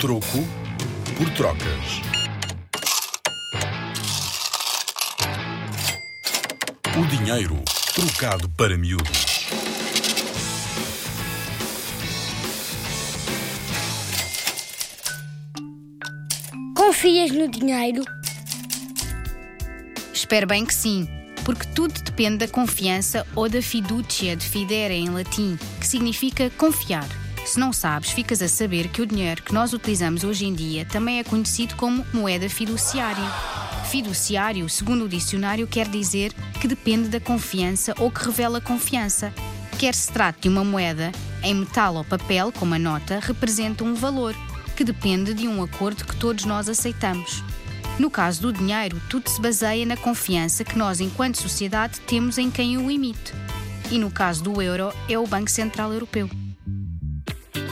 Troco por trocas. O dinheiro trocado para miúdos. Confias no dinheiro? Espero bem que sim, porque tudo depende da confiança ou da fiducia de fidere em latim, que significa confiar. Se não sabes, ficas a saber que o dinheiro que nós utilizamos hoje em dia também é conhecido como moeda fiduciária. Fiduciário, segundo o dicionário, quer dizer que depende da confiança ou que revela confiança. Quer se trate de uma moeda em metal ou papel, como a nota, representa um valor, que depende de um acordo que todos nós aceitamos. No caso do dinheiro, tudo se baseia na confiança que nós, enquanto sociedade, temos em quem o emite. E no caso do euro, é o Banco Central Europeu.